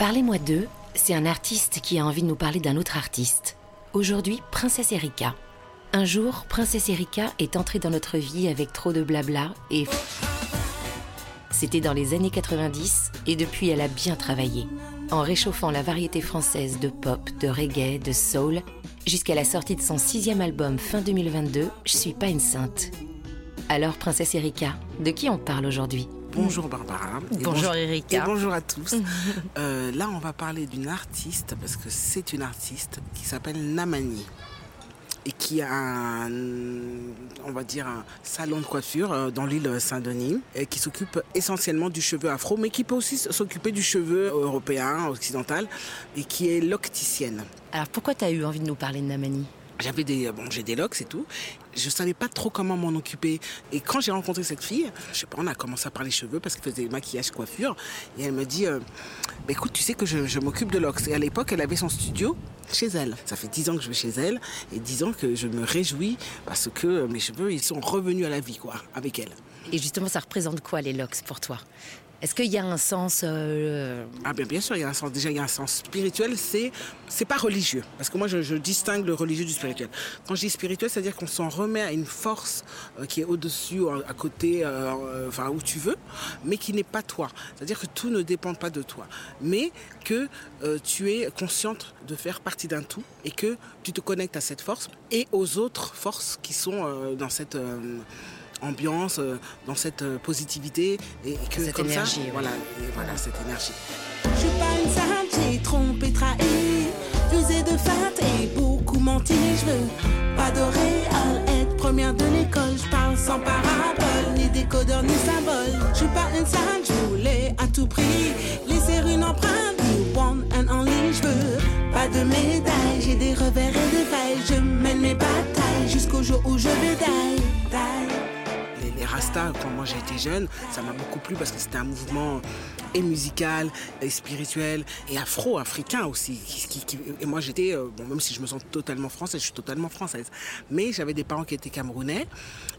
Parlez-moi d'eux, c'est un artiste qui a envie de nous parler d'un autre artiste. Aujourd'hui, Princesse Erika. Un jour, Princesse Erika est entrée dans notre vie avec trop de blabla et... C'était dans les années 90 et depuis elle a bien travaillé, en réchauffant la variété française de pop, de reggae, de soul, jusqu'à la sortie de son sixième album fin 2022, Je suis pas une sainte. Alors Princesse Erika, de qui on parle aujourd'hui? Bonjour Barbara. bonjour Erika. Et bonjour à tous. Euh, là, on va parler d'une artiste, parce que c'est une artiste qui s'appelle Namani et qui a un, on va dire, un salon de coiffure euh, dans l'île Saint-Denis, et qui s'occupe essentiellement du cheveu afro, mais qui peut aussi s'occuper du cheveu européen, occidental, et qui est locticienne. Alors pourquoi tu as eu envie de nous parler de Namani? J'avais des, bon, j'ai des locks et tout. Je savais pas trop comment m'en occuper. Et quand j'ai rencontré cette fille, je sais pas, on a commencé à parler cheveux parce qu'elle faisait maquillage, coiffure. Et elle me dit, euh, bah, écoute, tu sais que je, m'occupe de locks. Et à l'époque, elle avait son studio chez elle. Ça fait dix ans que je vais chez elle et dix ans que je me réjouis parce que mes cheveux, ils sont revenus à la vie, quoi, avec elle. Et justement, ça représente quoi les locks pour toi? Est-ce qu'il y a un sens euh, Ah bien, bien sûr, il y a un sens. Déjà, il y a un sens spirituel. C'est c'est pas religieux, parce que moi, je, distingue le religieux du spirituel. Quand je dis spirituel, c'est-à-dire qu'on s'en remet à une force euh, qui est au-dessus, à côté, euh, enfin où tu veux, mais qui n'est pas toi. C'est-à-dire que tout ne dépend pas de toi, mais que tu es consciente de faire partie d'un tout et que tu te connectes à cette force et aux autres forces qui sont dans cette ambiance, euh, dans cette euh, positivité et, que cette comme énergie, ça, voilà, voilà cette énergie. Je suis pas une sainte, j'ai trompé, trahi, usé de fat et beaucoup menti. Je veux pas de l'école. Je parle sans parabole, ni décodeur ni symbole. Je suis pas une sainte, je voulais à tout prix laisser une empreinte. One and only, je veux pas de médaille, j'ai des revers et des failles. Je mène mes batailles jusqu'au jour où je die. Rasta, quand moi j'étais jeune, ça m'a beaucoup plu parce que c'était un mouvement et musical, et spirituel, et afro-africain aussi. et moi j'étais, euh, même si je me sens totalement française, je suis totalement française. Mais j'avais des parents qui étaient camerounais,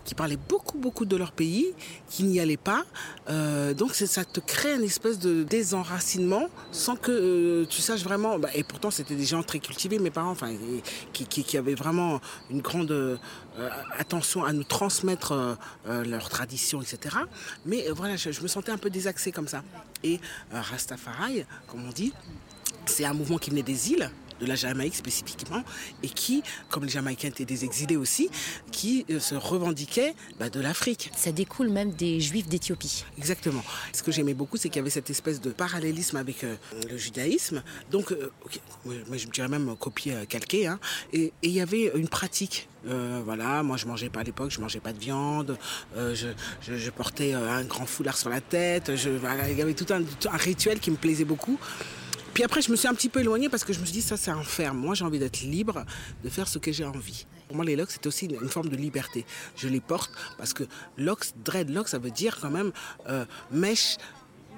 qui parlaient beaucoup, beaucoup de leur pays, qui n'y allaient pas. Euh, donc ça te crée une espèce de désenracinement sans que euh, tu saches vraiment. Bah, et pourtant c'était des gens très cultivés, mes parents, qui, avaient vraiment une grande attention à nous transmettre leur tradition, etc. Mais euh, voilà, je, me sentais un peu désaxé comme ça. Et euh, Rastafari, comme on dit, c'est un mouvement qui venait des îles de la Jamaïque spécifiquement, et qui, comme les Jamaïcains étaient des exilés aussi, qui euh, se revendiquaient bah, de l'Afrique. Ça découle même des Juifs d'Éthiopie. Exactement. Ce que j'aimais beaucoup, c'est qu'il y avait cette espèce de parallélisme avec le judaïsme, donc, mais je dirais même copier, calqué, hein. et il y avait une pratique euh, voilà, moi je mangeais pas à l'époque, je mangeais pas de viande, euh, je, portais euh, un grand foulard sur la tête, je, il y avait tout un, rituel qui me plaisait beaucoup. Puis après, je me suis un petit peu éloignée parce que je me suis dit, ça c'est enferme. Moi j'ai envie d'être libre, de faire ce que j'ai envie. Pour moi, les locks, c'est aussi une, forme de liberté. Je les porte parce que locks, dreadlocks, ça veut dire quand même mèche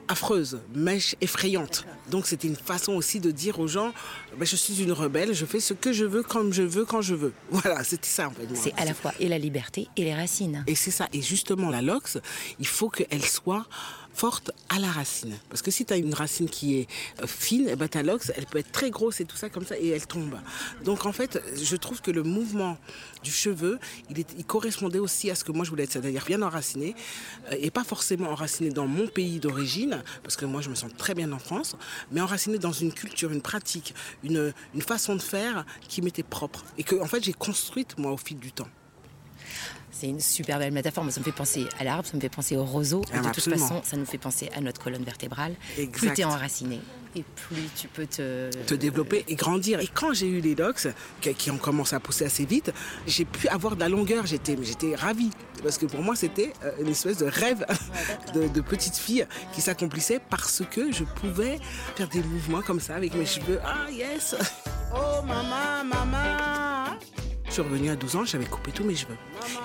affreuse, mèche effrayante. Donc c'était une façon aussi de dire aux gens, ben, je suis une rebelle, je fais ce que je veux, comme je veux, quand je veux. Voilà, c'était ça en fait. C'est à la fois et la liberté et les racines. Et c'est ça. Et justement, la lox, il faut qu'elle soit forte à la racine. Parce que si tu as une racine qui est euh, fine, eh ben, ta lox, elle peut être très grosse et tout ça comme ça, et elle tombe. Donc en fait, je trouve que le mouvement du cheveu, il, correspondait aussi à ce que moi je voulais être, c'est-à-dire bien enraciné, euh, et pas forcément enraciné dans mon pays d'origine, parce que moi je me sens très bien en France, mais enraciné dans une culture, une pratique, une, une façon de faire qui m'était propre, et que en fait j'ai construite moi au fil du temps. C'est une super belle métaphore. ça me fait penser à l'arbre, ça me fait penser au roseau. Ah, de toute façon, ça nous fait penser à notre colonne vertébrale. Plus tu es enraciné, et plus tu peux te... te développer et grandir. Et quand j'ai eu les locks, qui ont commencé à pousser assez vite, j'ai pu avoir de la longueur. J'étais, j'étais ravie. Parce que pour moi, c'était euh, une espèce de rêve de, de petite fille qui s'accomplissait parce que je pouvais faire des mouvements comme ça avec mes cheveux. Ah, yes Oh, maman, maman je suis revenue à 12 ans, j'avais coupé tous mes cheveux.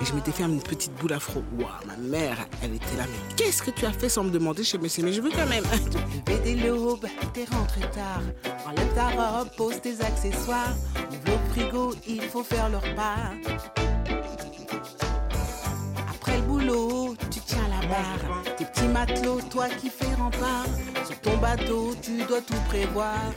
Et je m'étais fait une petite boule afro. Waouh, ma mère, elle était là. Mais qu'est-ce que tu as fait sans me demander Je mais c'est mes cheveux quand même? Levé des l'aube, t'es rentré tard. Enlève ta robe, pose tes accessoires. Ouvre frigo, il faut faire le repas. Après le boulot, tu tiens la barre. Tes petits matelots, toi qui fais rempart. Sur ton bateau, tu dois tout prévoir.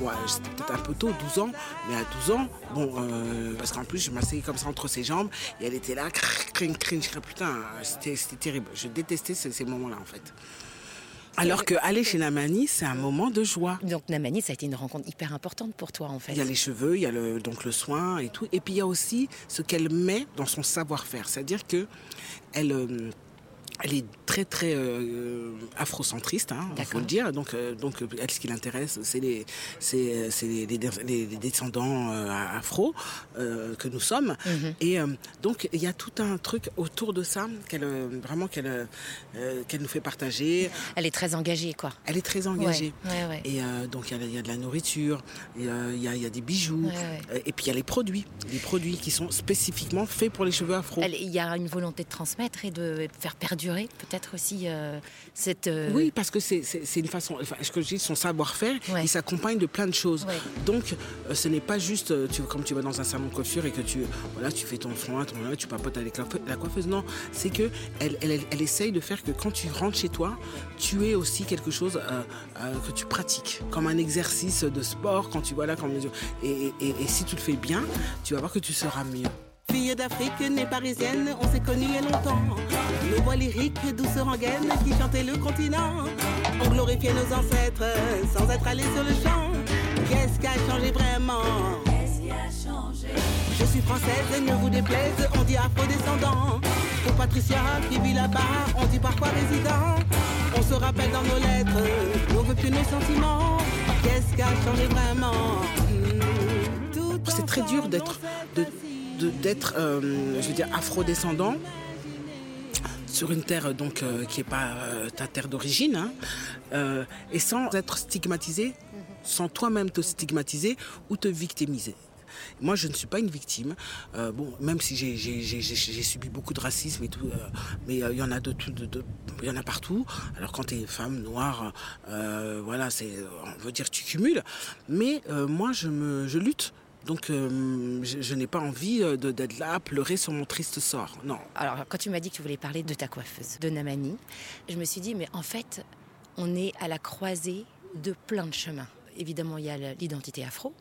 Ouais, c'était peut-être un peu tôt, 12 ans, mais à 12 ans, bon, euh, parce qu'en plus, je m'asseyais comme ça entre ses jambes, et elle était là, cringe, cringe, putain, c'était c'était terrible. Je détestais ces, ces moments-là, en fait. Alors que aller chez Namani, c'est un moment de joie. Donc Namani, ça a été une rencontre hyper importante pour toi en fait. Il y a les cheveux, il y a le, donc le soin et tout. Et puis il y a aussi ce qu'elle met dans son savoir-faire. C'est-à-dire que elle, euh, elle est très très euh, afrocentriste, hein, faut le dire. Donc, euh, donc euh, elle, ce qui l'intéresse, c'est les, c'est, c'est les, les- descendants euh, afro euh, que nous sommes. Mhm. Et euh, donc il y a tout un truc autour de ça qu'elle euh, vraiment qu'elle euh, euh, qu'elle nous fait partager. Elle est très engagée quoi. Elle est très engagée. Ouais, ouais, ouais. Et euh, donc il y y, a de la nourriture, euh, il y, a, y a des bijoux, euh, et puis il y a les produits, les produits qui sont spécifiquement faits pour les cheveux afro. Il y a une volonté de transmettre et de faire perdurer peut-être aussi euh, cette. euh, Oui, parce que c'est une façon. Enfin, ce que je dis, son savoir-faire, Ouais. il s'accompagne de plein de choses. Ouais. Donc, euh, ce n'est pas juste tu, comme tu vas dans un salon de coiffure et que tu, voilà, tu fais ton soin, ton, tu papotes avec la, coiffeuse. Non, c'est que elle, elle, elle essaye de faire que quand tu rentres chez toi, tu aies aussi quelque chose euh, euh, que tu pratiques, comme un exercice de sport. Quand tu voilà, comme et, et, et- et si tu le fais bien, tu vas voir que tu seras mieux. Fille d'Afrique, née parisienne, on s'est connus il y a longtemps. Le voix lyrique, douce rengaine qui chantait le continent. On glorifiait nos ancêtres sans être allés sur le champ. Qu'est-ce qui a changé vraiment? Je suis française, ne vous déplaise, on dit afro-descendant. Pour Patricia qui vit là-bas, on dit parfois résident. On se rappelle dans nos lettres, nos vœux nos sentiments. Qu'est-ce qui a changé vraiment? Tout C'est très dur d'être de- d'être euh, je veux dire afro-descendant sur une terre donc euh, qui n'est pas euh, ta terre d'origine hein, euh, et sans être stigmatisé sans toi-même te stigmatiser ou te victimiser moi, je ne suis pas une victime. Bon, même si j'ai- subi beaucoup de racisme et tout, mais il y en a de tout, y en a partout. Alors quand tu es femme noire, voilà, on veut dire, tu cumules. Mais moi, je lutte. Donc, euh, je, n'ai pas envie euh, d'être là à pleurer sur mon triste sort. Non. Alors, quand tu m'as dit que tu voulais parler de ta coiffeuse, de Namani, je me suis dit, mais en fait, on est à la croisée de plein de chemins. Évidemment, il y a l'identité afro,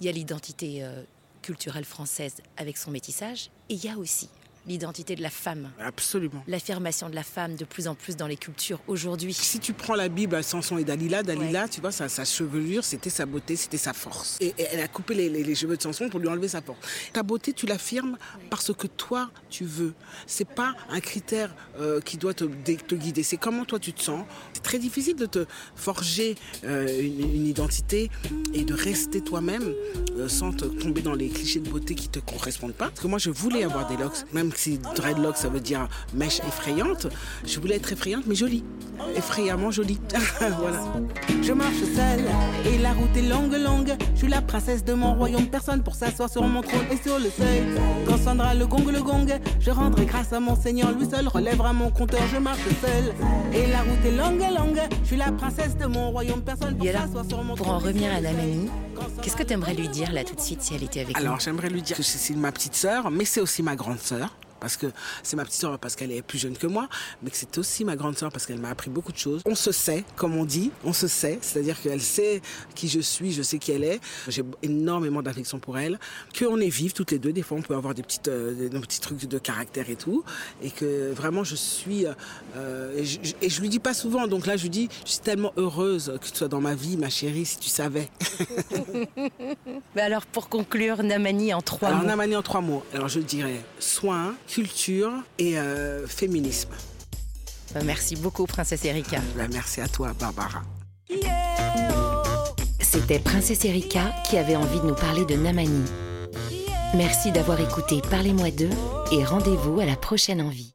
il y a l'identité euh, culturelle française avec son métissage, et il y a aussi l'identité de la femme, Absolument. l'affirmation de la femme de plus en plus dans les cultures aujourd'hui. Si tu prends la Bible à Samson et Dalila, Dalila, tu vois, sa, sa chevelure, c'était sa beauté, c'était sa force. Et, et elle a coupé les, les- les cheveux de Samson pour lui enlever sa force. Ta beauté, tu l'affirmes parce que toi, tu veux. C'est pas un critère euh, qui doit te, guider. C'est comment toi tu te sens. C'est très difficile de te forger euh, une, une identité et de rester toi-même euh, sans te tomber dans les clichés de beauté qui te correspondent pas. Parce que moi, je voulais avoir des locks, même si dreadlocks, ça veut dire mèche effrayante. Je voulais être effrayante, mais jolie. Effrayamment jolie. voilà. Je marche seule la route est longue, longue. Je suis la princesse de mon royaume, personne pour s'asseoir sur mon trône et sur le seuil. Quand sonnera le gong, le gong, je rendrai grâce à mon Seigneur, lui seul relèvera mon compteur. Je marche seule et la route est longue, longue. Je suis la princesse de mon royaume, personne pour alors, s'asseoir sur mon pour trône. en et revenir à Quand sonnera qu'est-ce que tu aimerais lui dire là tout de suite si elle était avec nous? Alors j'aimerais lui dire que c'est ma petite sœur, mais c'est aussi ma grande sœur. Parce que c'est ma petite sœur parce qu'elle est plus jeune que moi, mais que c'est aussi ma grande sœur parce qu'elle m'a appris beaucoup de choses. On se sait, comme on dit, on se sait, c'est-à-dire qu'elle sait qui je suis, je sais qui elle est. J'ai énormément d'affection pour elle. Qu'on est vives toutes les deux, des fois on peut avoir des petites, euh, des, petits trucs de caractère et tout, et que vraiment je suis, euh, et, je, et je lui dis pas souvent. Donc là je lui dis, je suis tellement heureuse que tu sois dans ma vie, ma chérie, si tu savais. Bah alors, pour conclure, Namani en trois Alors, mots. manié en trois mots. Alors, je dirais soin, culture et euh, féminisme. Bah, merci beaucoup, Princesse Erika. Ben, merci à toi, Barbara. C'était Princesse Erika qui avait envie de nous parler de Namani. Merci d'avoir écouté Parlez-moi d'eux et rendez-vous à la prochaine envie.